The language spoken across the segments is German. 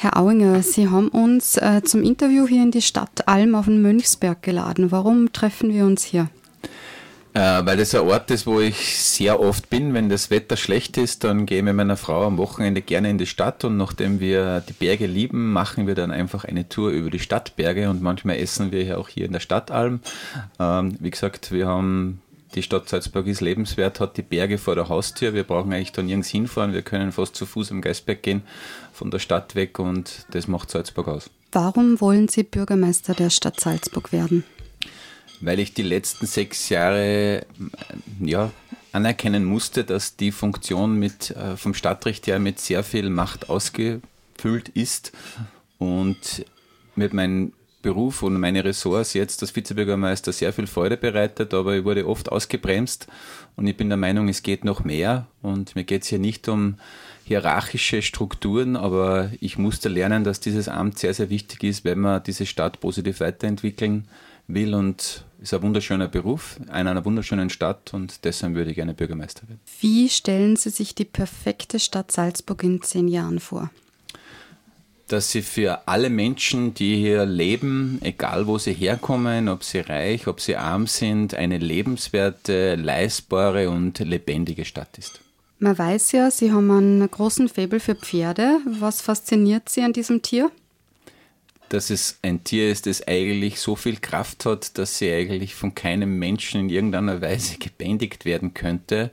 Herr Auinger, Sie haben uns äh, zum Interview hier in die Stadt Alm auf den Mönchsberg geladen. Warum treffen wir uns hier? Äh, weil das ein Ort ist, wo ich sehr oft bin. Wenn das Wetter schlecht ist, dann gehe ich mit meiner Frau am Wochenende gerne in die Stadt und nachdem wir die Berge lieben, machen wir dann einfach eine Tour über die Stadtberge und manchmal essen wir ja auch hier in der Stadtalm. Ähm, wie gesagt, wir haben die Stadt Salzburg ist lebenswert, hat die Berge vor der Haustür. Wir brauchen eigentlich da nirgends hinfahren. Wir können fast zu Fuß am Geisberg gehen, von der Stadt weg und das macht Salzburg aus. Warum wollen Sie Bürgermeister der Stadt Salzburg werden? weil ich die letzten sechs Jahre ja, anerkennen musste, dass die Funktion mit, äh, vom Stadtrecht her mit sehr viel Macht ausgefüllt ist und mit meinem Beruf und meine Ressorts jetzt als Vizebürgermeister sehr viel Freude bereitet, aber ich wurde oft ausgebremst und ich bin der Meinung, es geht noch mehr und mir geht es hier nicht um hierarchische Strukturen, aber ich musste lernen, dass dieses Amt sehr, sehr wichtig ist, wenn wir diese Stadt positiv weiterentwickeln will und ist ein wunderschöner Beruf in einer wunderschönen Stadt und deshalb würde ich gerne Bürgermeister werden. Wie stellen Sie sich die perfekte Stadt Salzburg in zehn Jahren vor? Dass sie für alle Menschen, die hier leben, egal wo sie herkommen, ob sie reich, ob sie arm sind, eine lebenswerte, leistbare und lebendige Stadt ist. Man weiß ja, Sie haben einen großen Faible für Pferde. Was fasziniert Sie an diesem Tier? dass es ein Tier ist, das eigentlich so viel Kraft hat, dass sie eigentlich von keinem Menschen in irgendeiner Weise gebändigt werden könnte.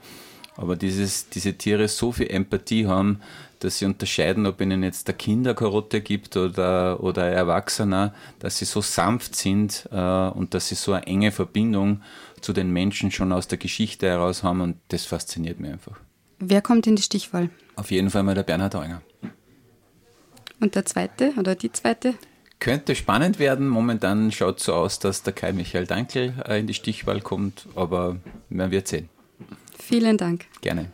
Aber dieses, diese Tiere so viel Empathie haben, dass sie unterscheiden, ob ihnen jetzt der Kinderkarotte gibt oder, oder Erwachsener, dass sie so sanft sind äh, und dass sie so eine enge Verbindung zu den Menschen schon aus der Geschichte heraus haben und das fasziniert mich einfach. Wer kommt in die Stichwahl? Auf jeden Fall mal der Bernhard Eunger. Und der zweite oder die zweite? Könnte spannend werden. Momentan schaut es so aus, dass der Kai Michael Dankel äh, in die Stichwahl kommt, aber man wird sehen. Vielen Dank. Gerne.